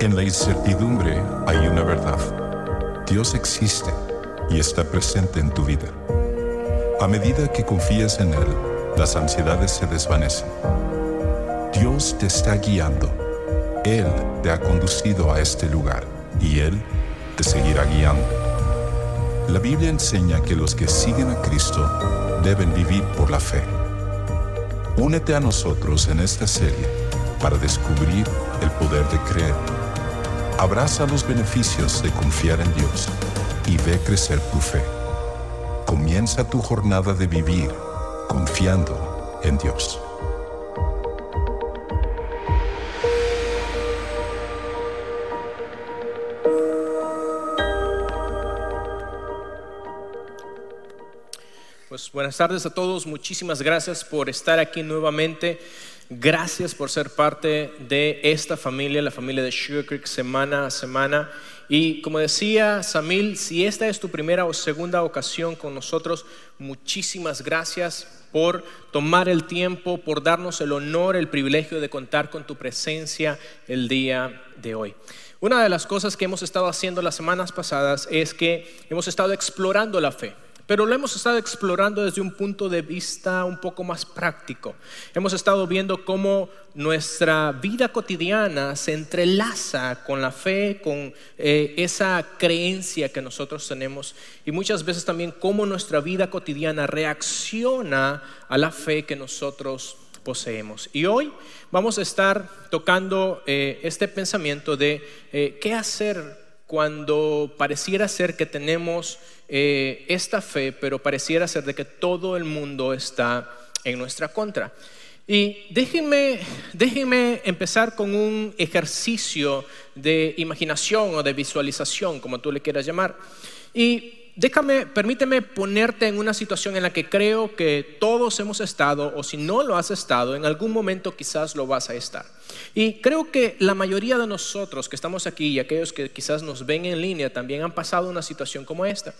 En la incertidumbre hay una verdad. Dios existe y está presente en tu vida. A medida que confías en Él, las ansiedades se desvanecen. Dios te está guiando. Él te ha conducido a este lugar y Él te seguirá guiando. La Biblia enseña que los que siguen a Cristo deben vivir por la fe. Únete a nosotros en esta serie para descubrir el poder de creer. Abraza los beneficios de confiar en Dios y ve crecer tu fe. Comienza tu jornada de vivir confiando en Dios. Pues buenas tardes a todos, muchísimas gracias por estar aquí nuevamente. Gracias por ser parte de esta familia, la familia de Sugar Creek, semana a semana. Y como decía Samil, si esta es tu primera o segunda ocasión con nosotros, muchísimas gracias por tomar el tiempo, por darnos el honor, el privilegio de contar con tu presencia el día de hoy. Una de las cosas que hemos estado haciendo las semanas pasadas es que hemos estado explorando la fe. Pero lo hemos estado explorando desde un punto de vista un poco más práctico. Hemos estado viendo cómo nuestra vida cotidiana se entrelaza con la fe, con eh, esa creencia que nosotros tenemos y muchas veces también cómo nuestra vida cotidiana reacciona a la fe que nosotros poseemos. Y hoy vamos a estar tocando eh, este pensamiento de eh, qué hacer cuando pareciera ser que tenemos eh, esta fe, pero pareciera ser de que todo el mundo está en nuestra contra. Y déjenme, déjenme empezar con un ejercicio de imaginación o de visualización, como tú le quieras llamar. Y déjame, permíteme ponerte en una situación en la que creo que todos hemos estado, o si no lo has estado, en algún momento quizás lo vas a estar. Y creo que la mayoría de nosotros que estamos aquí y aquellos que quizás nos ven en línea también han pasado una situación como esta.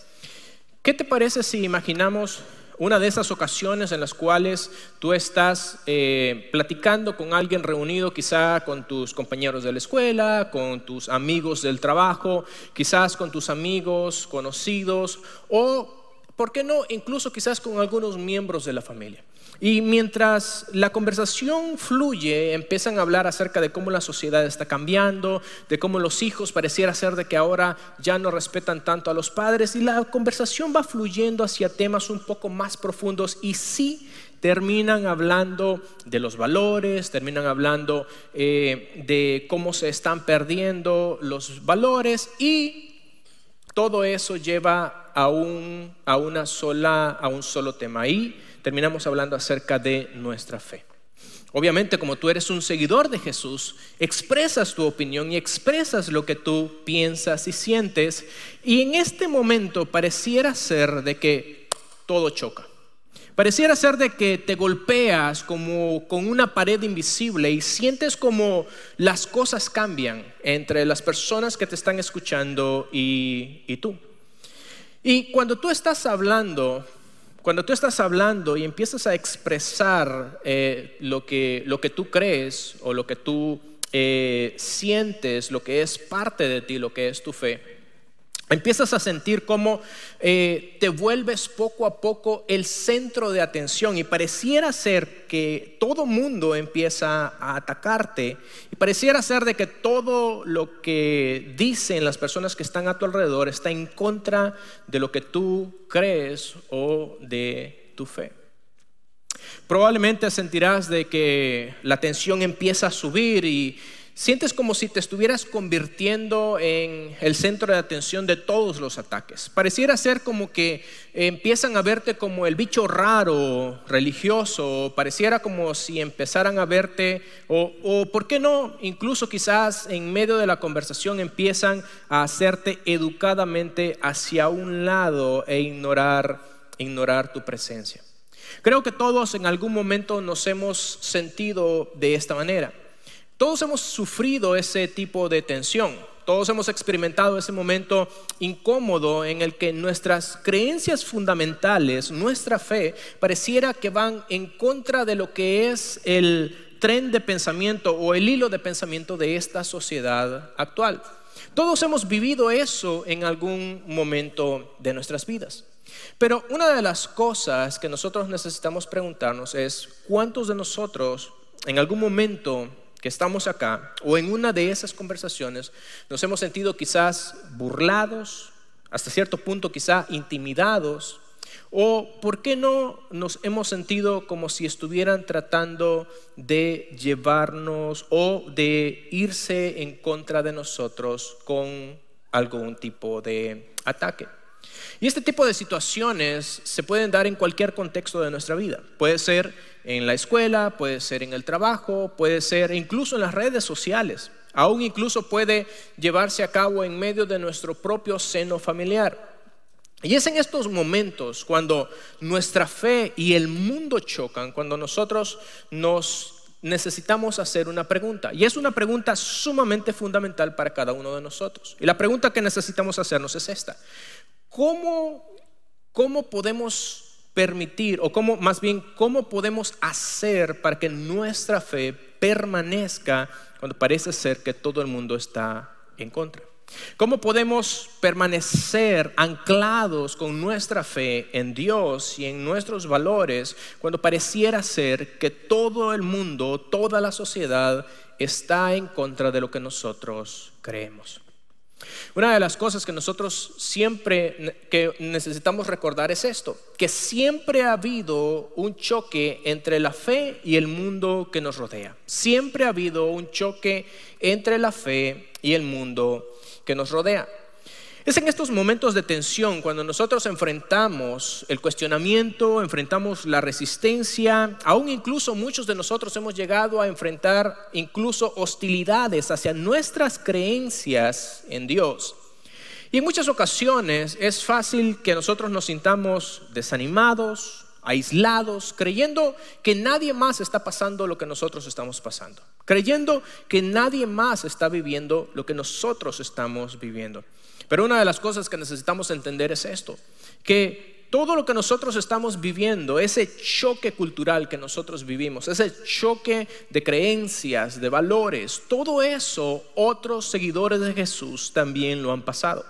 ¿Qué te parece si imaginamos una de esas ocasiones en las cuales tú estás eh, platicando con alguien reunido, quizá con tus compañeros de la escuela, con tus amigos del trabajo, quizás con tus amigos conocidos o, ¿por qué no?, incluso quizás con algunos miembros de la familia. Y mientras la conversación fluye, empiezan a hablar acerca de cómo la sociedad está cambiando, de cómo los hijos pareciera ser de que ahora ya no respetan tanto a los padres y la conversación va fluyendo hacia temas un poco más profundos y sí terminan hablando de los valores, terminan hablando eh, de cómo se están perdiendo los valores y todo eso lleva a un, a una sola, a un solo tema. Y terminamos hablando acerca de nuestra fe. Obviamente, como tú eres un seguidor de Jesús, expresas tu opinión y expresas lo que tú piensas y sientes. Y en este momento pareciera ser de que todo choca. Pareciera ser de que te golpeas como con una pared invisible y sientes como las cosas cambian entre las personas que te están escuchando y, y tú. Y cuando tú estás hablando cuando tú estás hablando y empiezas a expresar eh, lo, que, lo que tú crees o lo que tú eh, sientes, lo que es parte de ti, lo que es tu fe, Empiezas a sentir cómo eh, te vuelves poco a poco el centro de atención y pareciera ser que todo mundo empieza a atacarte y pareciera ser de que todo lo que dicen las personas que están a tu alrededor está en contra de lo que tú crees o de tu fe. Probablemente sentirás de que la tensión empieza a subir y Sientes como si te estuvieras convirtiendo en el centro de atención de todos los ataques. Pareciera ser como que empiezan a verte como el bicho raro, religioso, pareciera como si empezaran a verte, o, o por qué no, incluso quizás en medio de la conversación empiezan a hacerte educadamente hacia un lado e ignorar, ignorar tu presencia. Creo que todos en algún momento nos hemos sentido de esta manera. Todos hemos sufrido ese tipo de tensión. Todos hemos experimentado ese momento incómodo en el que nuestras creencias fundamentales, nuestra fe, pareciera que van en contra de lo que es el tren de pensamiento o el hilo de pensamiento de esta sociedad actual. Todos hemos vivido eso en algún momento de nuestras vidas. Pero una de las cosas que nosotros necesitamos preguntarnos es cuántos de nosotros en algún momento estamos acá o en una de esas conversaciones nos hemos sentido quizás burlados, hasta cierto punto quizás intimidados, o por qué no nos hemos sentido como si estuvieran tratando de llevarnos o de irse en contra de nosotros con algún tipo de ataque. Y este tipo de situaciones se pueden dar en cualquier contexto de nuestra vida. Puede ser en la escuela, puede ser en el trabajo, puede ser incluso en las redes sociales. Aún incluso puede llevarse a cabo en medio de nuestro propio seno familiar. Y es en estos momentos cuando nuestra fe y el mundo chocan, cuando nosotros nos necesitamos hacer una pregunta. Y es una pregunta sumamente fundamental para cada uno de nosotros. Y la pregunta que necesitamos hacernos es esta. ¿Cómo, cómo podemos permitir, o cómo, más bien, cómo podemos hacer para que nuestra fe permanezca cuando parece ser que todo el mundo está en contra? ¿Cómo podemos permanecer anclados con nuestra fe en Dios y en nuestros valores cuando pareciera ser que todo el mundo, toda la sociedad está en contra de lo que nosotros creemos? Una de las cosas que nosotros siempre que necesitamos recordar es esto, que siempre ha habido un choque entre la fe y el mundo que nos rodea. Siempre ha habido un choque entre la fe y el mundo que nos rodea. Es en estos momentos de tensión cuando nosotros enfrentamos el cuestionamiento, enfrentamos la resistencia, aún incluso muchos de nosotros hemos llegado a enfrentar incluso hostilidades hacia nuestras creencias en Dios. Y en muchas ocasiones es fácil que nosotros nos sintamos desanimados, aislados, creyendo que nadie más está pasando lo que nosotros estamos pasando, creyendo que nadie más está viviendo lo que nosotros estamos viviendo. Pero una de las cosas que necesitamos entender es esto, que todo lo que nosotros estamos viviendo, ese choque cultural que nosotros vivimos, ese choque de creencias, de valores, todo eso otros seguidores de Jesús también lo han pasado.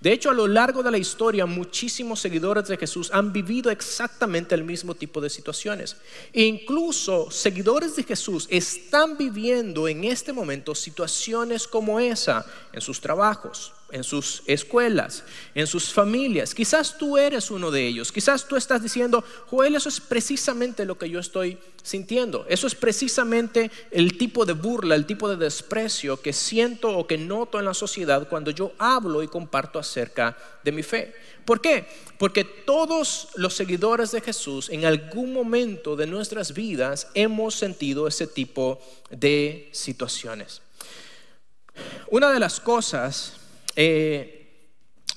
De hecho, a lo largo de la historia, muchísimos seguidores de Jesús han vivido exactamente el mismo tipo de situaciones. E incluso seguidores de Jesús están viviendo en este momento situaciones como esa en sus trabajos, en sus escuelas, en sus familias. Quizás tú eres uno de ellos. Quizás tú estás diciendo, Joel, eso es precisamente lo que yo estoy sintiendo. Eso es precisamente el tipo de burla, el tipo de desprecio que siento o que noto en la sociedad cuando yo hablo y comparto acerca de mi fe. ¿Por qué? Porque todos los seguidores de Jesús en algún momento de nuestras vidas hemos sentido ese tipo de situaciones. Una de las cosas eh,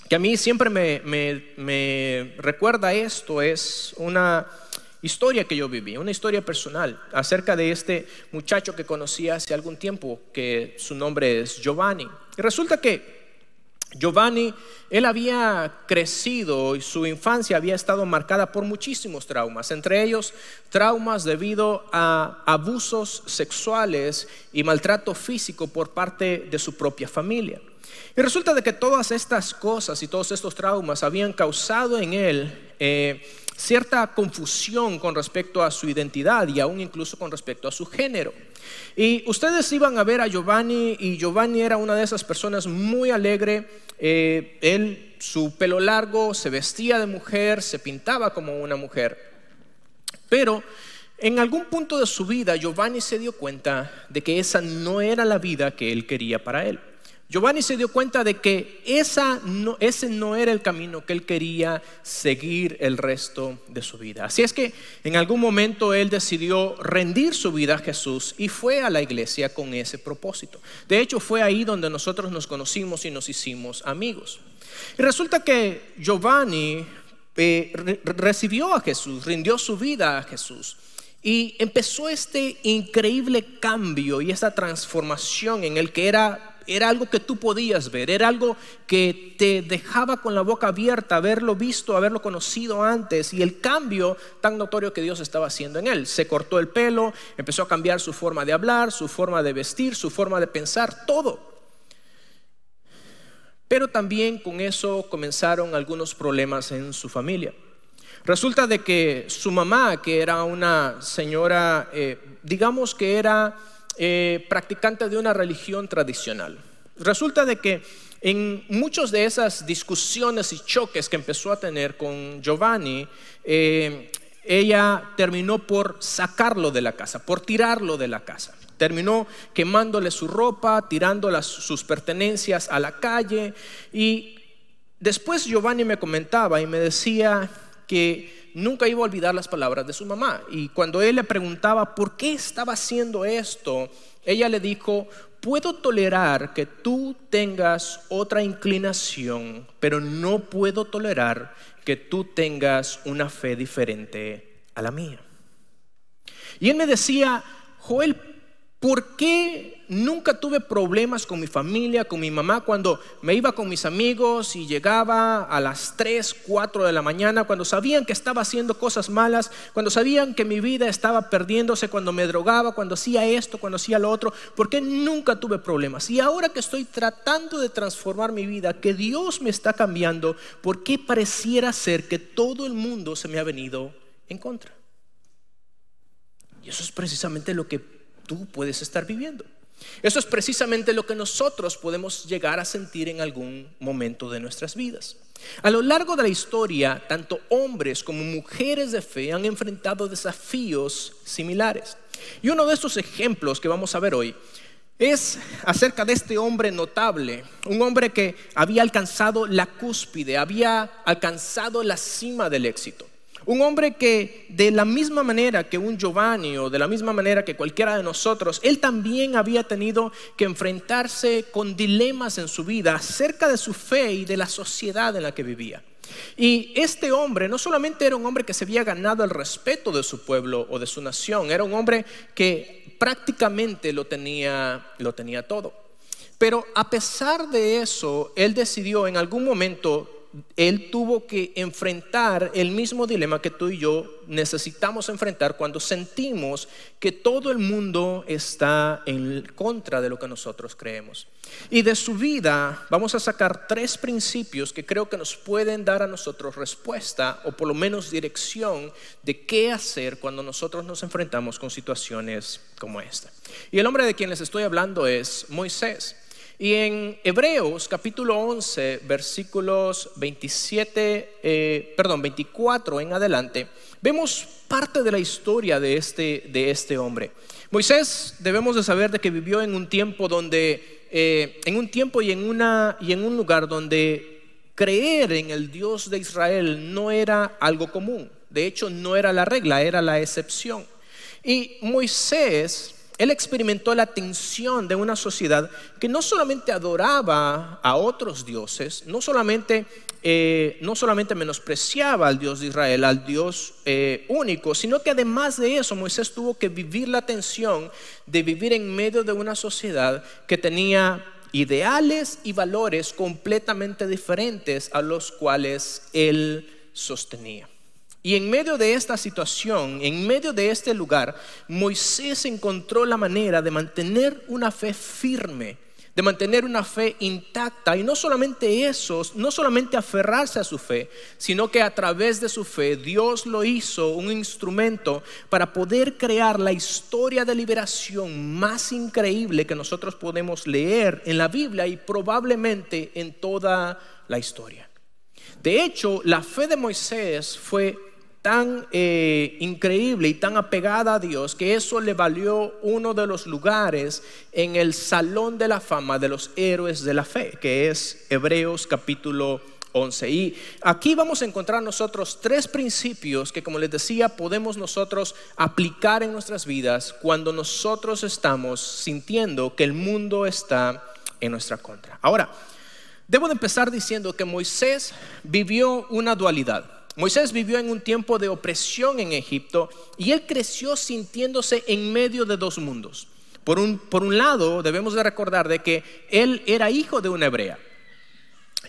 que a mí siempre me, recuerda esto es una historia que yo viví, una historia personal acerca de este muchacho que conocí hace algún tiempo, que su nombre es Giovanni. Y resulta que Giovanni, él había crecido y su infancia había estado marcada por muchísimos traumas, entre ellos traumas debido a abusos sexuales y maltrato físico por parte de su propia familia. Y resulta de que todas estas cosas y todos estos traumas habían causado en él eh, cierta confusión con respecto a su identidad y aún incluso con respecto a su género. Y ustedes iban a ver a Giovanni y Giovanni era una de esas personas muy alegre. Eh, él, su pelo largo, se vestía de mujer, se pintaba como una mujer. Pero en algún punto de su vida Giovanni se dio cuenta de que esa no era la vida que él quería para él. Giovanni se dio cuenta de que ese no era el camino que él quería seguir el resto de su vida. Así es que en algún momento él decidió rendir su vida a Jesús y fue a la iglesia con ese propósito. De hecho, fue ahí donde nosotros nos conocimos y nos hicimos amigos. Y resulta que Giovanni eh, recibió a Jesús, rindió su vida a Jesús. Y empezó este increíble cambio y esta transformación en el que era era algo que tú podías ver, era algo que te dejaba con la boca abierta, haberlo visto, haberlo conocido antes y el cambio tan notorio que Dios estaba haciendo en él. Se cortó el pelo, empezó a cambiar su forma de hablar, su forma de vestir, su forma de pensar, todo. Pero también con eso comenzaron algunos problemas en su familia. Resulta de que su mamá, que era una señora, eh, digamos que era eh, practicante de una religión tradicional, resulta de que en muchas de esas discusiones y choques que empezó a tener con Giovanni, eh, ella terminó por sacarlo de la casa, por tirarlo de la casa. Terminó quemándole su ropa, tirando sus pertenencias a la calle. Y después Giovanni me comentaba y me decía, que nunca iba a olvidar las palabras de su mamá. Y cuando él le preguntaba por qué estaba haciendo esto, ella le dijo, puedo tolerar que tú tengas otra inclinación, pero no puedo tolerar que tú tengas una fe diferente a la mía. Y él me decía, Joel, ¿por qué nunca tuve problemas con mi familia, con mi mamá, cuando me iba con mis amigos y llegaba a las 3, 4 de la mañana, cuando sabían que estaba haciendo cosas malas, cuando sabían que mi vida estaba perdiéndose, cuando me drogaba, cuando hacía esto, cuando hacía lo otro, porque nunca tuve problemas. Y ahora que estoy tratando de transformar mi vida, que Dios me está cambiando, ¿por qué pareciera ser que todo el mundo se me ha venido en contra? Y eso es precisamente lo que tú puedes estar viviendo. Eso es precisamente lo que nosotros podemos llegar a sentir en algún momento de nuestras vidas. A lo largo de la historia, tanto hombres como mujeres de fe han enfrentado desafíos similares. Y uno de estos ejemplos que vamos a ver hoy es acerca de este hombre notable, un hombre que había alcanzado la cúspide, había alcanzado la cima del éxito. Un hombre que de la misma manera que un Giovanni o de la misma manera que cualquiera de nosotros, él también había tenido que enfrentarse con dilemas en su vida acerca de su fe y de la sociedad en la que vivía. Y este hombre no solamente era un hombre que se había ganado el respeto de su pueblo o de su nación, era un hombre que prácticamente lo tenía, lo tenía todo. Pero a pesar de eso, él decidió en algún momento él tuvo que enfrentar el mismo dilema que tú y yo necesitamos enfrentar cuando sentimos que todo el mundo está en contra de lo que nosotros creemos. Y de su vida vamos a sacar tres principios que creo que nos pueden dar a nosotros respuesta o por lo menos dirección de qué hacer cuando nosotros nos enfrentamos con situaciones como esta. Y el hombre de quien les estoy hablando es Moisés. Y en Hebreos capítulo 11, versículos 27, eh, perdón, 24 en adelante, vemos parte de la historia de este, de este hombre. Moisés debemos de saber de que vivió en un tiempo donde, eh, en un tiempo y en, una, y en un lugar donde creer en el Dios de Israel no era algo común. De hecho, no era la regla, era la excepción. Y Moisés él experimentó la tensión de una sociedad que no solamente adoraba a otros dioses, no solamente, eh, no solamente menospreciaba al Dios de Israel, al Dios eh, único, sino que además de eso Moisés tuvo que vivir la tensión de vivir en medio de una sociedad que tenía ideales y valores completamente diferentes a los cuales él sostenía. Y en medio de esta situación, en medio de este lugar, Moisés encontró la manera de mantener una fe firme, de mantener una fe intacta. Y no solamente eso, no solamente aferrarse a su fe, sino que a través de su fe Dios lo hizo un instrumento para poder crear la historia de liberación más increíble que nosotros podemos leer en la Biblia y probablemente en toda la historia. De hecho, la fe de Moisés fue tan eh, increíble y tan apegada a Dios que eso le valió uno de los lugares en el salón de la fama de los héroes de la fe, que es Hebreos capítulo 11. Y aquí vamos a encontrar nosotros tres principios que, como les decía, podemos nosotros aplicar en nuestras vidas cuando nosotros estamos sintiendo que el mundo está en nuestra contra. Ahora, debo de empezar diciendo que Moisés vivió una dualidad. Moisés vivió en un tiempo de opresión en Egipto y él creció sintiéndose en medio de dos mundos. Por un, por un lado, debemos de recordar de que él era hijo de una hebrea.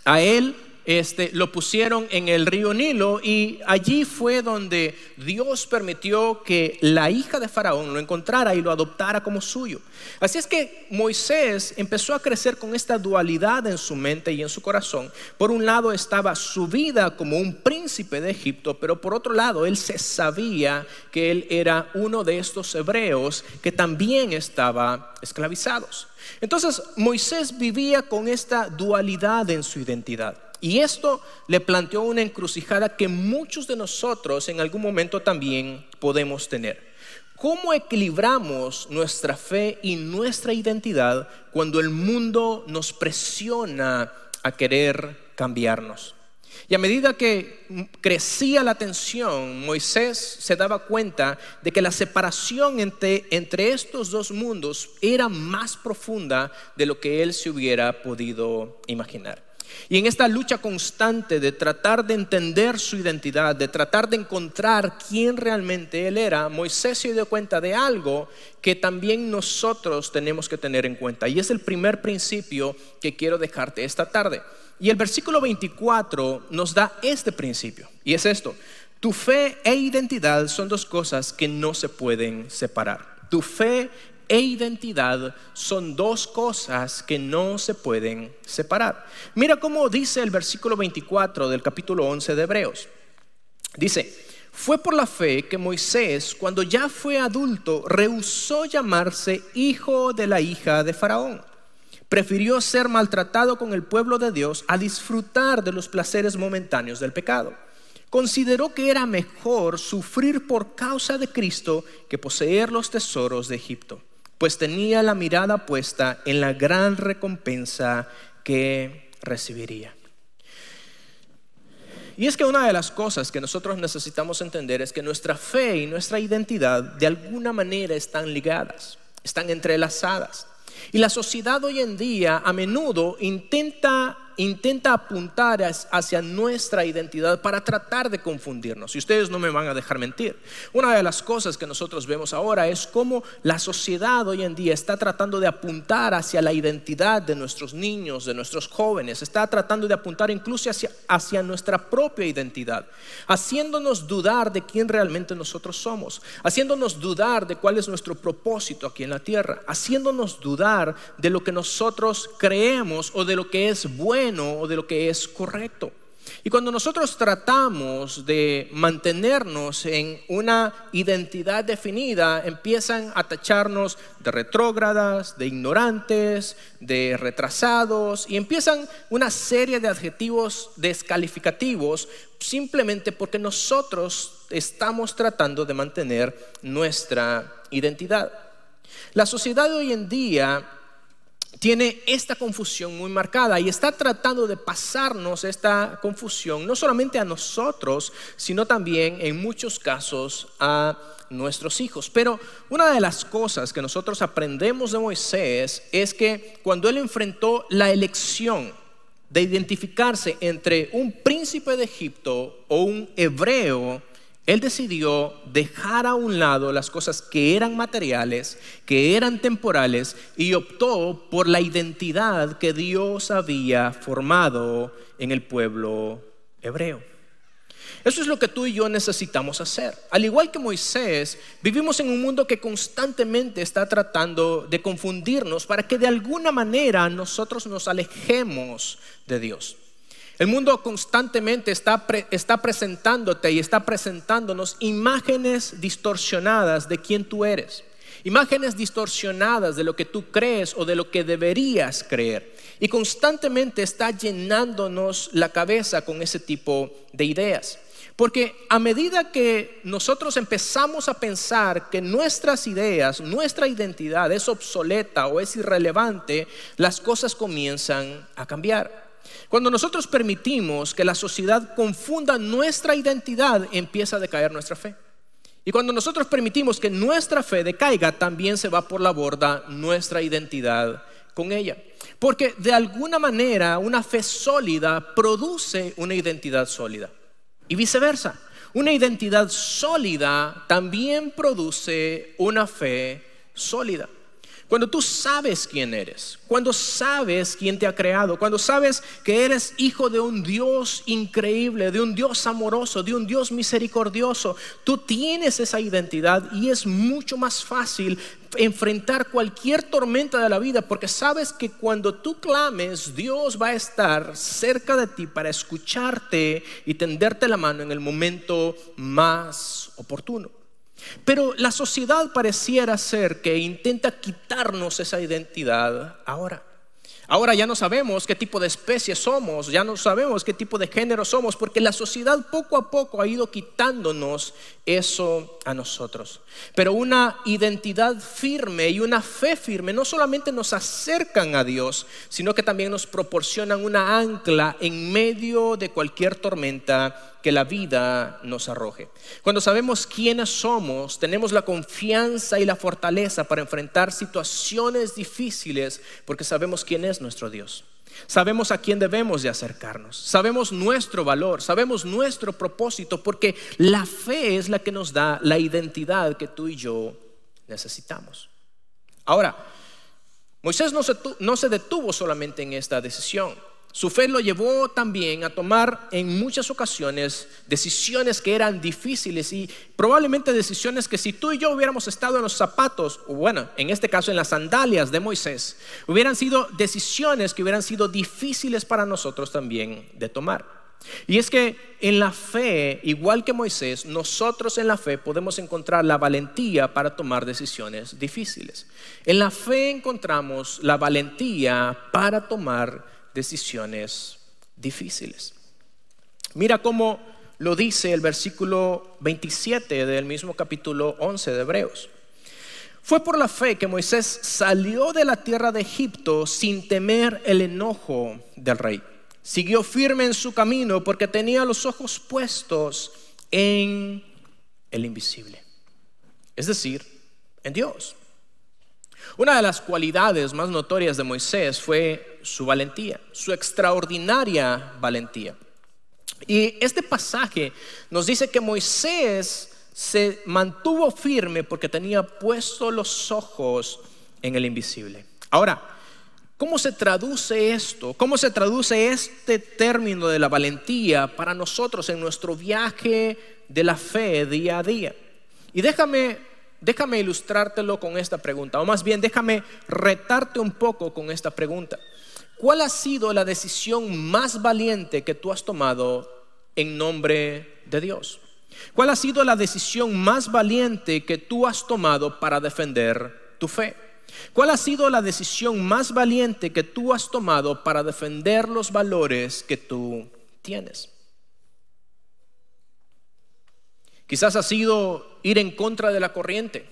A él este, lo pusieron en el río Nilo y allí fue donde Dios permitió que la hija de Faraón lo encontrara y lo adoptara como suyo. Así es que Moisés empezó a crecer con esta dualidad en su mente y en su corazón. Por un lado estaba su vida como un príncipe de Egipto, pero por otro lado él se sabía que él era uno de estos hebreos que también estaba esclavizados. Entonces Moisés vivía con esta dualidad en su identidad. Y esto le planteó una encrucijada que muchos de nosotros en algún momento también podemos tener. ¿Cómo equilibramos nuestra fe y nuestra identidad cuando el mundo nos presiona a querer cambiarnos? Y a medida que crecía la tensión, Moisés se daba cuenta de que la separación entre, estos dos mundos era más profunda de lo que él se hubiera podido imaginar. Y en esta lucha constante de tratar de entender su identidad, de tratar de encontrar quién realmente él era, Moisés se dio cuenta de algo que también nosotros tenemos que tener en cuenta. Y es el primer principio que quiero dejarte esta tarde. Y el versículo 24 nos da este principio. Y es esto. Tu fe e identidad son dos cosas que no se pueden separar. Tu fe e identidad son dos cosas que no se pueden separar. Mira cómo dice el versículo 24 del capítulo 11 de Hebreos. Dice, fue por la fe que Moisés, cuando ya fue adulto, rehusó llamarse hijo de la hija de Faraón. Prefirió ser maltratado con el pueblo de Dios a disfrutar de los placeres momentáneos del pecado. Consideró que era mejor sufrir por causa de Cristo que poseer los tesoros de Egipto pues tenía la mirada puesta en la gran recompensa que recibiría. Y es que una de las cosas que nosotros necesitamos entender es que nuestra fe y nuestra identidad de alguna manera están ligadas, están entrelazadas. Y la sociedad hoy en día a menudo intenta intenta apuntar hacia nuestra identidad para tratar de confundirnos. Y ustedes no me van a dejar mentir. Una de las cosas que nosotros vemos ahora es cómo la sociedad hoy en día está tratando de apuntar hacia la identidad de nuestros niños, de nuestros jóvenes. Está tratando de apuntar incluso hacia, hacia nuestra propia identidad, haciéndonos dudar de quién realmente nosotros somos, haciéndonos dudar de cuál es nuestro propósito aquí en la tierra, haciéndonos dudar de lo que nosotros creemos o de lo que es bueno o de lo que es correcto. Y cuando nosotros tratamos de mantenernos en una identidad definida, empiezan a tacharnos de retrógradas, de ignorantes, de retrasados, y empiezan una serie de adjetivos descalificativos simplemente porque nosotros estamos tratando de mantener nuestra identidad. La sociedad de hoy en día tiene esta confusión muy marcada y está tratando de pasarnos esta confusión no solamente a nosotros, sino también en muchos casos a nuestros hijos. Pero una de las cosas que nosotros aprendemos de Moisés es que cuando él enfrentó la elección de identificarse entre un príncipe de Egipto o un hebreo, él decidió dejar a un lado las cosas que eran materiales, que eran temporales, y optó por la identidad que Dios había formado en el pueblo hebreo. Eso es lo que tú y yo necesitamos hacer. Al igual que Moisés, vivimos en un mundo que constantemente está tratando de confundirnos para que de alguna manera nosotros nos alejemos de Dios. El mundo constantemente está, está, presentándote y está presentándonos imágenes distorsionadas de quién tú eres. Imágenes distorsionadas de lo que tú crees o de lo que deberías creer. Y constantemente está llenándonos la cabeza con ese tipo de ideas. Porque a medida que nosotros empezamos a pensar que nuestras ideas, nuestra identidad es obsoleta o es irrelevante, las cosas comienzan a cambiar. Cuando nosotros permitimos que la sociedad confunda nuestra identidad, empieza a decaer nuestra fe. Y cuando nosotros permitimos que nuestra fe decaiga, también se va por la borda nuestra identidad con ella. Porque de alguna manera una fe sólida produce una identidad sólida. Y viceversa. Una identidad sólida también produce una fe sólida. Cuando tú sabes quién eres, cuando sabes quién te ha creado, cuando sabes que eres hijo de un Dios increíble, de un Dios amoroso, de un Dios misericordioso, tú tienes esa identidad y es mucho más fácil enfrentar cualquier tormenta de la vida porque sabes que cuando tú clames, Dios va a estar cerca de ti para escucharte y tenderte la mano en el momento más oportuno. Pero la sociedad pareciera ser que intenta quitarnos esa identidad ahora. Ahora ya no sabemos qué tipo de especie somos, ya no sabemos qué tipo de género somos, porque la sociedad poco a poco ha ido quitándonos eso a nosotros. Pero una identidad firme y una fe firme no solamente nos acercan a Dios, sino que también nos proporcionan una ancla en medio de cualquier tormenta que la vida nos arroje. Cuando sabemos quiénes somos, tenemos la confianza y la fortaleza para enfrentar situaciones difíciles porque sabemos quién es nuestro Dios. Sabemos a quién debemos de acercarnos. Sabemos nuestro valor, sabemos nuestro propósito porque la fe es la que nos da la identidad que tú y yo necesitamos. Ahora, Moisés no se, no se detuvo solamente en esta decisión. Su fe lo llevó también a tomar en muchas ocasiones decisiones que eran difíciles y probablemente decisiones que si tú y yo hubiéramos estado en los zapatos, o bueno, en este caso en las sandalias de Moisés, hubieran sido decisiones que hubieran sido difíciles para nosotros también de tomar. Y es que en la fe, igual que Moisés, nosotros en la fe podemos encontrar la valentía para tomar decisiones difíciles. En la fe encontramos la valentía para tomar decisiones difíciles. Mira cómo lo dice el versículo 27 del mismo capítulo 11 de Hebreos. Fue por la fe que Moisés salió de la tierra de Egipto sin temer el enojo del rey. Siguió firme en su camino porque tenía los ojos puestos en el invisible, es decir, en Dios. Una de las cualidades más notorias de Moisés fue su valentía, su extraordinaria valentía. Y este pasaje nos dice que Moisés se mantuvo firme porque tenía puesto los ojos en el invisible. Ahora, ¿cómo se traduce esto? ¿Cómo se traduce este término de la valentía para nosotros en nuestro viaje de la fe día a día? Y déjame Déjame ilustrártelo con esta pregunta, o más bien déjame retarte un poco con esta pregunta. ¿Cuál ha sido la decisión más valiente que tú has tomado en nombre de Dios? ¿Cuál ha sido la decisión más valiente que tú has tomado para defender tu fe? ¿Cuál ha sido la decisión más valiente que tú has tomado para defender los valores que tú tienes? Quizás ha sido ir en contra de la corriente,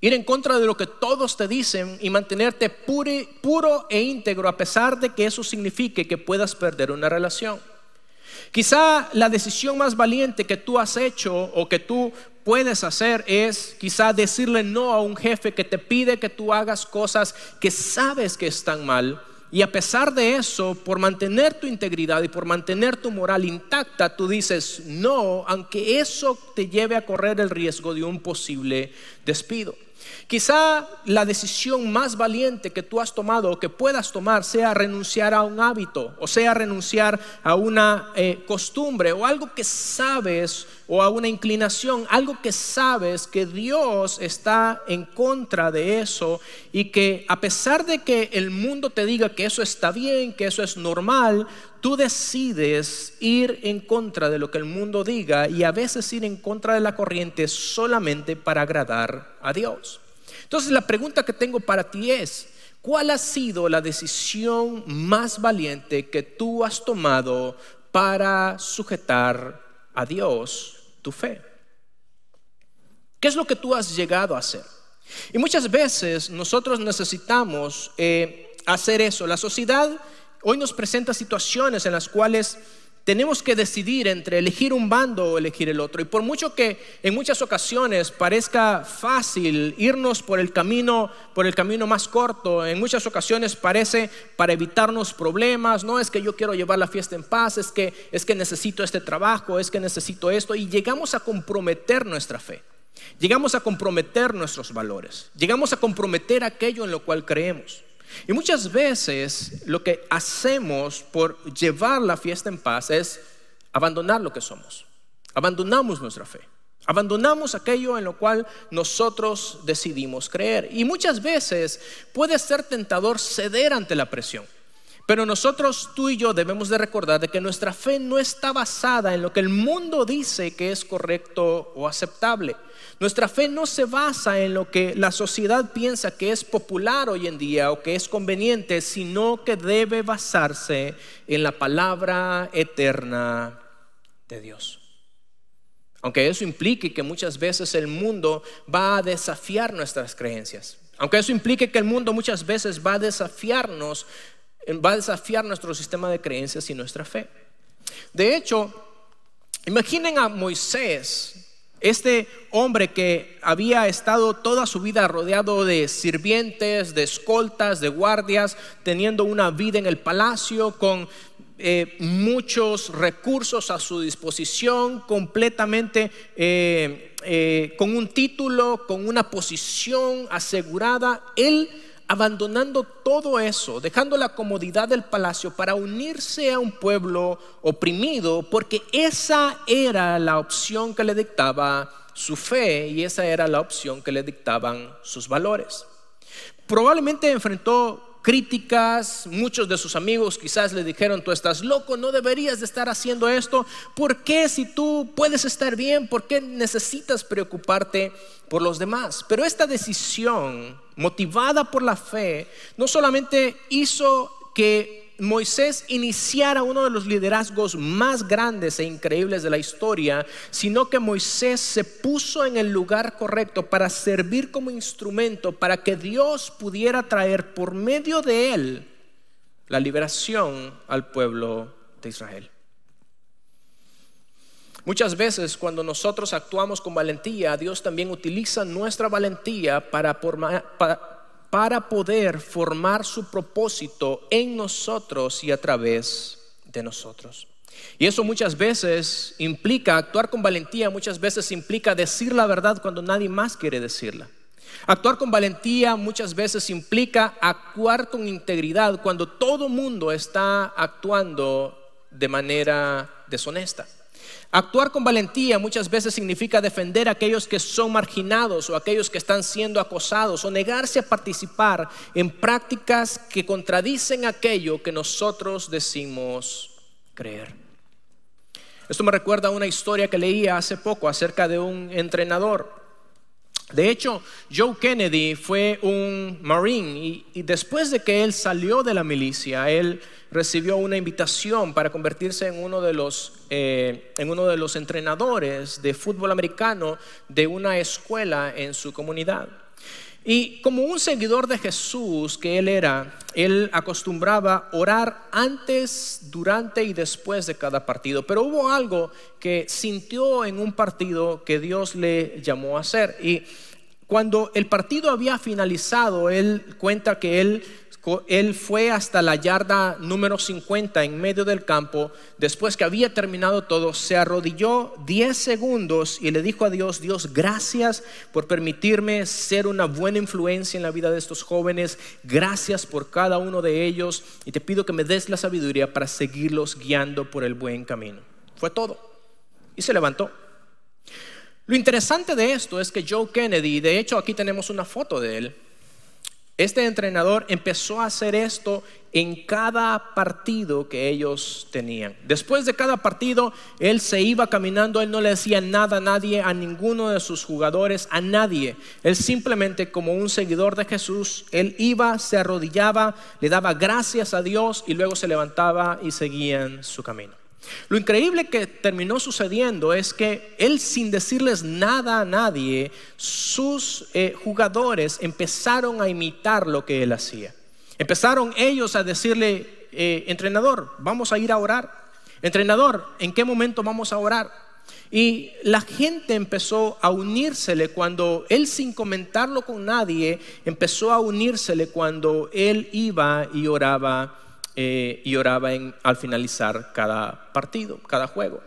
ir en contra de lo que todos te dicen y mantenerte puro, e íntegro a pesar de que eso signifique que puedas perder una relación. Quizá la decisión más valiente que tú has hecho o que tú puedes hacer es quizá decirle no a un jefe que te pide que tú hagas cosas que sabes que están mal y a pesar de eso, por mantener tu integridad y por mantener tu moral intacta, tú dices no, aunque eso te lleve a correr el riesgo de un posible despido. Quizá la decisión más valiente que tú has tomado o que puedas tomar sea renunciar a un hábito, o sea renunciar a una eh, costumbre o algo que sabes o a una inclinación, algo que sabes que Dios está en contra de eso y que a pesar de que el mundo te diga que eso está bien, que eso es normal, tú decides ir en contra de lo que el mundo diga y a veces ir en contra de la corriente solamente para agradar a Dios. Entonces la pregunta que tengo para ti es, ¿cuál ha sido la decisión más valiente que tú has tomado para sujetar a Dios tu fe? ¿Qué es lo que tú has llegado a hacer? Y muchas veces nosotros necesitamos eh, hacer eso. La sociedad hoy nos presenta situaciones en las cuales tenemos que decidir entre elegir un bando o elegir el otro. Y por mucho que en muchas ocasiones parezca fácil irnos por el camino, por el camino más corto, en muchas ocasiones parece para evitarnos problemas, no es que yo quiero llevar la fiesta en paz, es que es que necesito este trabajo, es que necesito esto y llegamos a comprometer nuestra fe. Llegamos a comprometer nuestros valores. Llegamos a comprometer aquello en lo cual creemos. Y muchas veces lo que hacemos por llevar la fiesta en paz es abandonar lo que somos. Abandonamos nuestra fe. Abandonamos aquello en lo cual nosotros decidimos creer. Y muchas veces puede ser tentador ceder ante la presión. Pero nosotros, tú y yo, debemos de recordar de que nuestra fe no está basada en lo que el mundo dice que es correcto o aceptable. Nuestra fe no se basa en lo que la sociedad piensa que es popular hoy en día o que es conveniente, sino que debe basarse en la palabra eterna de Dios. Aunque eso implique que muchas veces el mundo va a desafiar nuestras creencias. Aunque eso implique que el mundo muchas veces va a desafiarnos, va a desafiar nuestro sistema de creencias y nuestra fe. De hecho, imaginen a Moisés este hombre que había estado toda su vida rodeado de sirvientes, de escoltas, de guardias, teniendo una vida en el palacio con eh, muchos recursos a su disposición, completamente eh, eh, con un título, con una posición asegurada, él abandonando todo eso, dejando la comodidad del palacio para unirse a un pueblo oprimido, porque esa era la opción que le dictaba su fe y esa era la opción que le dictaban sus valores. Probablemente enfrentó críticas, muchos de sus amigos quizás le dijeron, tú estás loco, no deberías de estar haciendo esto, ¿por qué si tú puedes estar bien, por qué necesitas preocuparte por los demás? Pero esta decisión, motivada por la fe, no solamente hizo que Moisés iniciara uno de los liderazgos más grandes e increíbles de la historia, sino que Moisés se puso en el lugar correcto para servir como instrumento para que Dios pudiera traer por medio de él la liberación al pueblo de Israel. Muchas veces cuando nosotros actuamos con valentía, Dios también utiliza nuestra valentía para, para poder formar su propósito en nosotros y a través de nosotros. Y eso muchas veces implica, actuar con valentía muchas veces implica decir la verdad cuando nadie más quiere decirla. Actuar con valentía muchas veces implica actuar con integridad cuando todo mundo está actuando de manera deshonesta. Actuar con valentía muchas veces significa defender a aquellos que son marginados o aquellos que están siendo acosados o negarse a participar en prácticas que contradicen aquello que nosotros decimos creer. Esto me recuerda a una historia que leía hace poco acerca de un entrenador de hecho, Joe Kennedy fue un Marine y, después de que él salió de la milicia, él recibió una invitación para convertirse en uno de los, eh, en uno de los entrenadores de fútbol americano de una escuela en su comunidad. Y como un seguidor de Jesús que él era, él acostumbraba orar antes, durante y después de cada partido. Pero hubo algo que sintió en un partido que Dios le llamó a hacer. Y cuando el partido había finalizado, él cuenta que él él fue hasta la yarda número 50 en medio del campo, después que había terminado todo, se arrodilló 10 segundos y le dijo a Dios, Dios, gracias por permitirme ser una buena influencia en la vida de estos jóvenes, gracias por cada uno de ellos y te pido que me des la sabiduría para seguirlos guiando por el buen camino. Fue todo. Y se levantó. Lo interesante de esto es que Joe Kennedy, de hecho aquí tenemos una foto de él, este entrenador empezó a hacer esto en cada partido que ellos tenían. Después de cada partido, él se iba caminando, él no le decía nada a nadie, a ninguno de sus jugadores, a nadie. Él simplemente como un seguidor de Jesús, él iba, se arrodillaba, le daba gracias a Dios y luego se levantaba y seguía en su camino. Lo increíble que terminó sucediendo es que él sin decirles nada a nadie, sus eh, jugadores empezaron a imitar lo que él hacía. Empezaron ellos a decirle, eh, entrenador, vamos a ir a orar. Entrenador, ¿en qué momento vamos a orar? Y la gente empezó a unírsele cuando él sin comentarlo con nadie, empezó a unírsele cuando él iba y oraba eh, y oraba al finalizar cada partido, cada juego.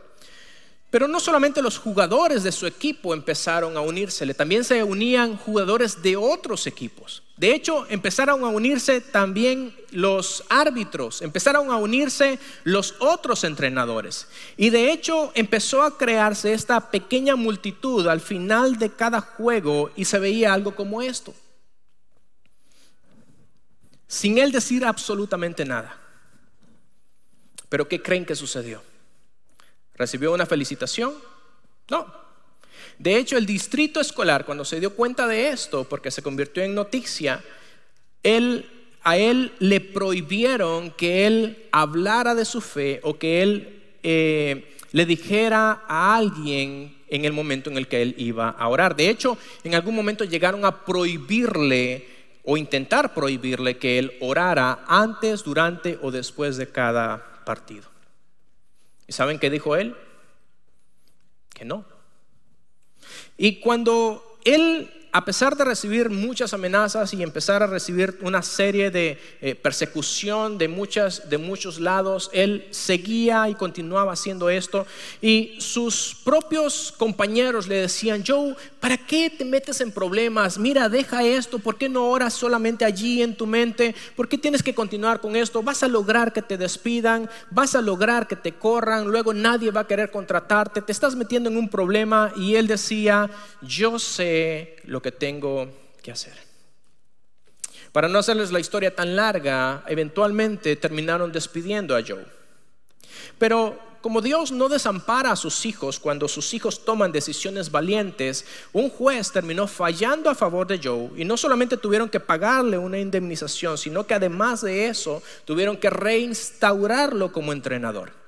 Pero no solamente los jugadores de su equipo empezaron a unírsele, también se unían jugadores de otros equipos. De hecho, empezaron a unirse también los árbitros, empezaron a unirse los otros entrenadores. Y de hecho empezó a crearse esta pequeña multitud al final de cada juego y se veía algo como esto. Sin él decir absolutamente nada. Pero ¿qué creen que sucedió? ¿Recibió una felicitación? No. De hecho, el distrito escolar, cuando se dio cuenta de esto, porque se convirtió en noticia, él, a él le prohibieron que él hablara de su fe o que él eh, le dijera a alguien en el momento en el que él iba a orar. De hecho, en algún momento llegaron a prohibirle o intentar prohibirle que él orara antes, durante o después de cada partido. ¿Y saben qué dijo él? Que no. Y cuando él a pesar de recibir muchas amenazas y empezar a recibir una serie de eh, persecución de, muchas, de muchos lados, él seguía y continuaba haciendo esto. Y sus propios compañeros le decían, Joe, ¿para qué te metes en problemas? Mira, deja esto, ¿por qué no oras solamente allí en tu mente? ¿Por qué tienes que continuar con esto? Vas a lograr que te despidan, vas a lograr que te corran, luego nadie va a querer contratarte, te estás metiendo en un problema. Y él decía, yo sé lo que tengo que hacer. Para no hacerles la historia tan larga, eventualmente terminaron despidiendo a Joe. Pero como Dios no desampara a sus hijos cuando sus hijos toman decisiones valientes, un juez terminó fallando a favor de Joe y no solamente tuvieron que pagarle una indemnización, sino que además de eso tuvieron que reinstaurarlo como entrenador.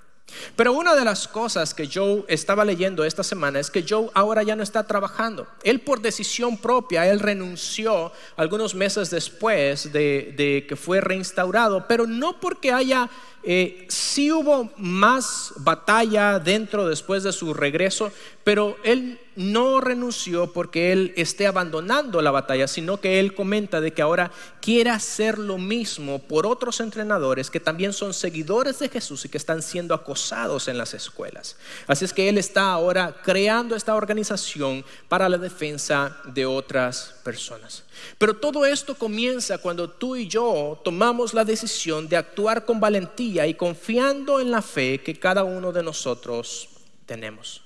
Pero una de las cosas que Joe estaba leyendo esta semana es que Joe ahora ya no está trabajando. Él por decisión propia, él renunció algunos meses después de, que fue reinstaurado, pero no porque haya, eh, sí hubo más batalla dentro después de su regreso, pero él no renunció porque él esté abandonando la batalla, sino que él comenta de que ahora quiere hacer lo mismo por otros entrenadores que también son seguidores de Jesús y que están siendo acosados en las escuelas. Así es que él está ahora creando esta organización para la defensa de otras personas. Pero todo esto comienza cuando tú y yo tomamos la decisión de actuar con valentía y confiando en la fe que cada uno de nosotros tenemos.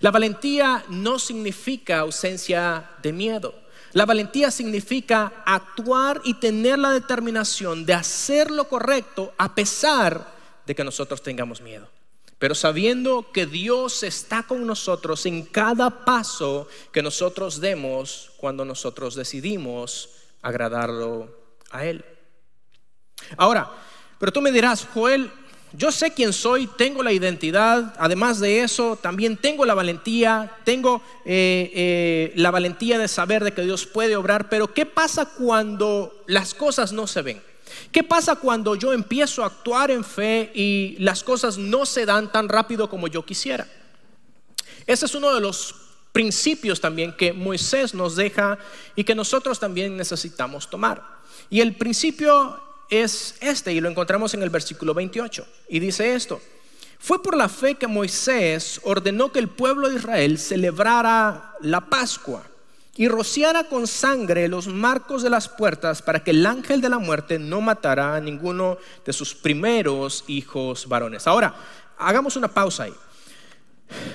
La valentía no significa ausencia de miedo. La valentía significa actuar y tener la determinación de hacer lo correcto a pesar de que nosotros tengamos miedo. Pero sabiendo que Dios está con nosotros en cada paso que nosotros demos cuando nosotros decidimos agradarlo a Él. Ahora, pero tú me dirás, Joel, yo sé quién soy, tengo la identidad, además de eso, también tengo la valentía, tengo eh, eh, la valentía de saber de que Dios puede obrar, pero ¿qué pasa cuando las cosas no se ven? ¿Qué pasa cuando yo empiezo a actuar en fe y las cosas no se dan tan rápido como yo quisiera? Ese es uno de los principios también que Moisés nos deja y que nosotros también necesitamos tomar. Y el principio es este y lo encontramos en el versículo 28. Y dice esto, fue por la fe que Moisés ordenó que el pueblo de Israel celebrara la Pascua y rociara con sangre los marcos de las puertas para que el ángel de la muerte no matara a ninguno de sus primeros hijos varones. Ahora, hagamos una pausa ahí.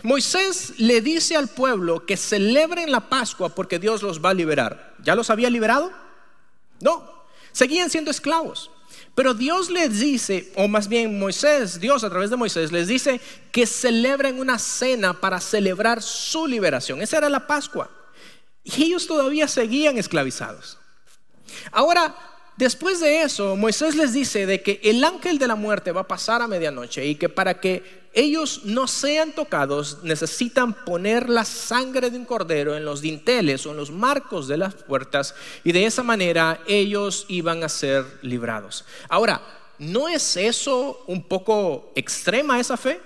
Moisés le dice al pueblo que celebren la Pascua porque Dios los va a liberar. ¿Ya los había liberado? No, Seguían siendo esclavos. Pero Dios les dice, o más bien Moisés, Dios a través de Moisés les dice que celebren una cena para celebrar su liberación. Esa era la Pascua. Y ellos todavía seguían esclavizados. Ahora, después de eso, Moisés les dice de que el ángel de la muerte va a pasar a medianoche y que para que ellos no sean tocados, necesitan poner la sangre de un cordero en los dinteles o en los marcos de las puertas y de esa manera ellos iban a ser librados. Ahora, ¿no es eso un poco extrema esa fe?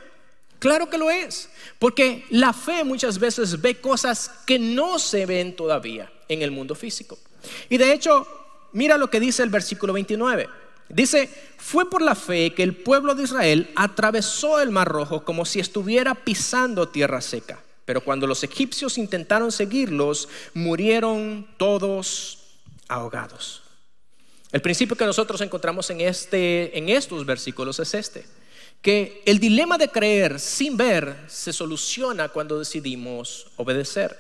Claro que lo es, porque la fe muchas veces ve cosas que no se ven todavía en el mundo físico. Y de hecho, mira lo que dice el versículo 29. Dice, fue por la fe que el pueblo de Israel atravesó el mar rojo como si estuviera pisando tierra seca. Pero cuando los egipcios intentaron seguirlos, murieron todos ahogados. El principio que nosotros encontramos en, este, en estos versículos es este, que el dilema de creer sin ver se soluciona cuando decidimos obedecer.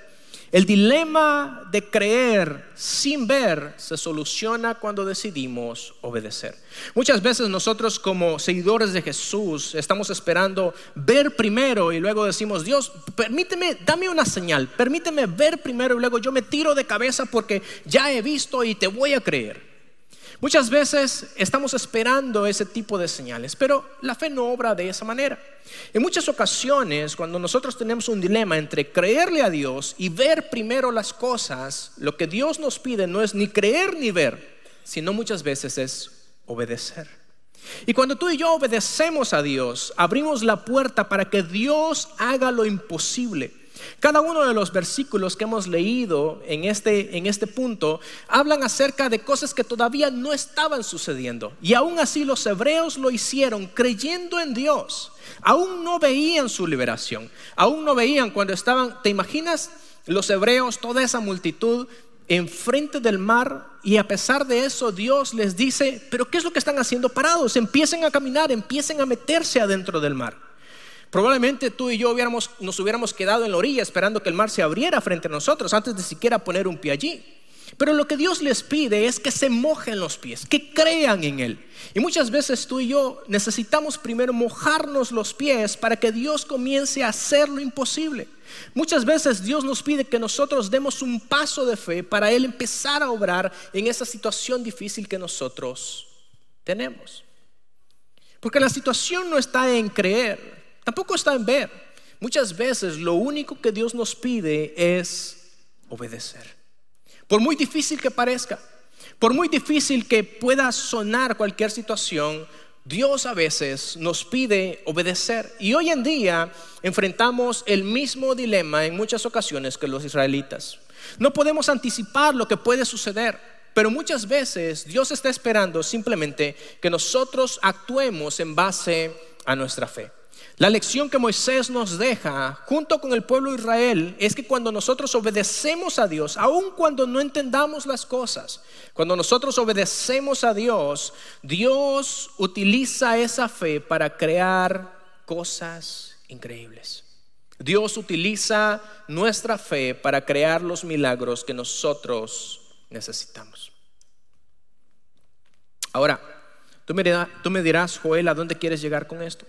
El dilema de creer sin ver se soluciona cuando decidimos obedecer. Muchas veces nosotros como seguidores de Jesús estamos esperando ver primero y luego decimos, Dios, permíteme, dame una señal, permíteme ver primero y luego yo me tiro de cabeza porque ya he visto y te voy a creer. Muchas veces estamos esperando ese tipo de señales, pero la fe no obra de esa manera. En muchas ocasiones, cuando nosotros tenemos un dilema entre creerle a Dios y ver primero las cosas, lo que Dios nos pide no es ni creer ni ver, sino muchas veces es obedecer. Y cuando tú y yo obedecemos a Dios, abrimos la puerta para que Dios haga lo imposible. Cada uno de los versículos que hemos leído en este, en este punto hablan acerca de cosas que todavía no estaban sucediendo. Y aún así los hebreos lo hicieron creyendo en Dios. Aún no veían su liberación. Aún no veían cuando estaban, ¿te imaginas? Los hebreos, toda esa multitud enfrente del mar y a pesar de eso Dios les dice, pero ¿qué es lo que están haciendo parados? Empiecen a caminar, empiecen a meterse adentro del mar. Probablemente tú y yo nos hubiéramos quedado en la orilla esperando que el mar se abriera frente a nosotros antes de siquiera poner un pie allí. Pero lo que Dios les pide es que se mojen los pies, que crean en Él. Y muchas veces tú y yo necesitamos primero mojarnos los pies para que Dios comience a hacer lo imposible. Muchas veces Dios nos pide que nosotros demos un paso de fe para Él empezar a obrar en esa situación difícil que nosotros tenemos. Porque la situación no está en creer, Tampoco está en ver. Muchas veces lo único que Dios nos pide es obedecer. Por muy difícil que parezca, por muy difícil que pueda sonar cualquier situación, Dios a veces nos pide obedecer. Y hoy en día enfrentamos el mismo dilema en muchas ocasiones que los israelitas. No podemos anticipar lo que puede suceder, pero muchas veces Dios está esperando simplemente que nosotros actuemos en base a nuestra fe. La lección que Moisés nos deja junto con el pueblo de Israel es que cuando nosotros obedecemos a Dios, aun cuando no entendamos las cosas, cuando nosotros obedecemos a Dios, Dios utiliza esa fe para crear cosas increíbles. Dios utiliza nuestra fe para crear los milagros que nosotros necesitamos. Ahora, tú me, dirás, Joel, ¿a dónde quieres llegar con esto?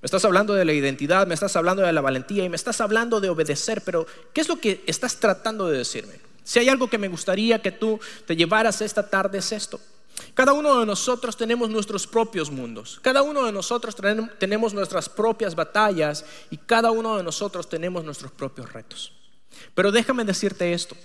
Me estás hablando de la identidad, me estás hablando de la valentía y me estás hablando de obedecer, pero ¿qué es lo que estás tratando de decirme? Si hay algo que me gustaría que tú te llevaras esta tarde es esto. Cada uno de nosotros tenemos nuestros propios mundos, cada uno de nosotros tenemos nuestras propias batallas y cada uno de nosotros tenemos nuestros propios retos. Pero déjame decirte esto,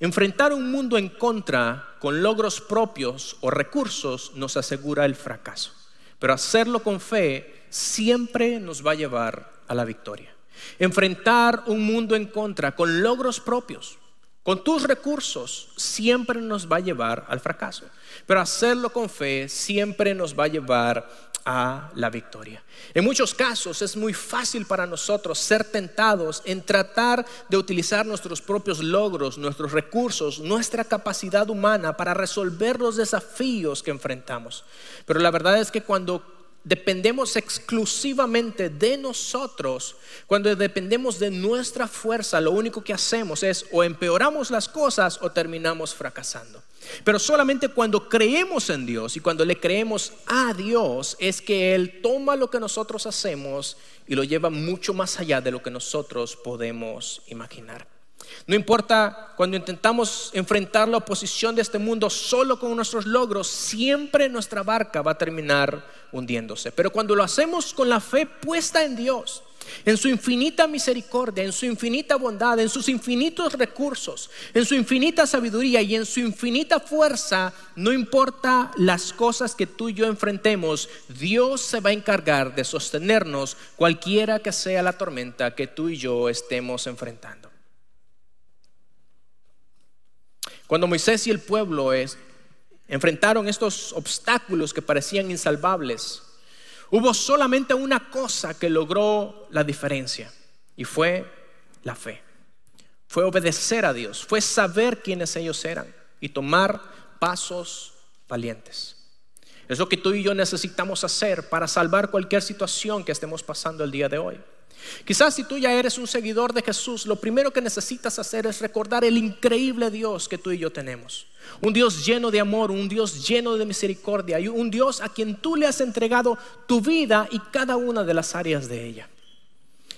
enfrentar un mundo en contra con logros propios o recursos nos asegura el fracaso, pero hacerlo con fe siempre nos va a llevar a la victoria. Enfrentar un mundo en contra con logros propios, con tus recursos, siempre nos va a llevar al fracaso. Pero hacerlo con fe siempre nos va a llevar a la victoria. En muchos casos es muy fácil para nosotros ser tentados en tratar de utilizar nuestros propios logros, nuestros recursos, nuestra capacidad humana para resolver los desafíos que enfrentamos. Pero la verdad es que cuando dependemos exclusivamente de nosotros, cuando dependemos de nuestra fuerza, lo único que hacemos es o empeoramos las cosas o terminamos fracasando. Pero solamente cuando creemos en Dios y cuando le creemos a Dios es que Él toma lo que nosotros hacemos y lo lleva mucho más allá de lo que nosotros podemos imaginar. No importa cuando intentamos enfrentar la oposición de este mundo solo con nuestros logros, siempre nuestra barca va a terminar hundiéndose. Pero cuando lo hacemos con la fe puesta en Dios, en su infinita misericordia, en su infinita bondad, en sus infinitos recursos, en su infinita sabiduría y en su infinita fuerza, no importa las cosas que tú y yo enfrentemos, Dios se va a encargar de sostenernos cualquiera que sea la tormenta que tú y yo estemos enfrentando. Cuando Moisés y el pueblo enfrentaron estos obstáculos que parecían insalvables, hubo solamente una cosa que logró la diferencia y fue la fe. Fue obedecer a Dios, fue saber quiénes ellos eran y tomar pasos valientes. Es lo que tú y yo necesitamos hacer para salvar cualquier situación que estemos pasando el día de hoy. Quizás si tú ya eres un seguidor de Jesús, lo primero que necesitas hacer es recordar el increíble Dios que tú y yo tenemos. Un Dios lleno de amor, un Dios lleno de misericordia y un Dios a quien tú le has entregado tu vida y cada una de las áreas de ella.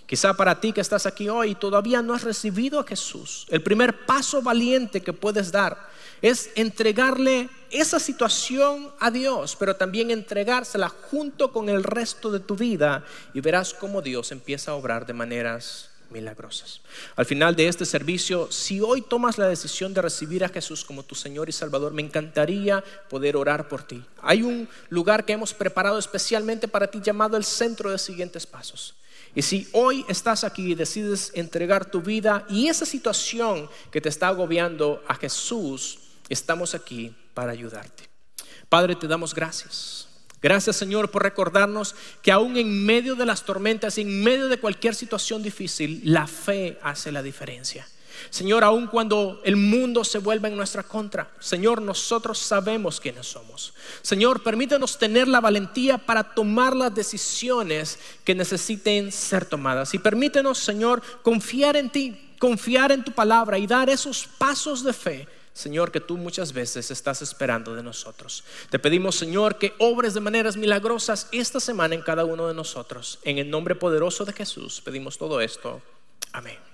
Quizá para ti que estás aquí hoy todavía no has recibido a Jesús, el primer paso valiente que puedes dar es entregarle esa situación a Dios, pero también entregársela junto con el resto de tu vida y verás cómo Dios empieza a obrar de maneras milagrosas. Al final de este servicio, si hoy tomas la decisión de recibir a Jesús como tu Señor y Salvador, me encantaría poder orar por ti. Hay un lugar que hemos preparado especialmente para ti llamado el Centro de Siguientes Pasos. Y si hoy estás aquí y decides entregar tu vida y esa situación que te está agobiando a Jesús, estamos aquí para ayudarte. Padre, te damos gracias. Gracias Señor por recordarnos que aún en medio de las tormentas, en medio de cualquier situación difícil, la fe hace la diferencia. Señor, aun cuando el mundo se vuelva en nuestra contra, Señor, nosotros sabemos quiénes somos. Señor, permítanos tener la valentía para tomar las decisiones que necesiten ser tomadas. Y permítenos, Señor, confiar en ti, confiar en tu palabra y dar esos pasos de fe Señor, que tú muchas veces estás esperando de nosotros. Te pedimos, Señor, que obres de maneras milagrosas esta semana en cada uno de nosotros. En el nombre poderoso de Jesús pedimos todo esto. Amén.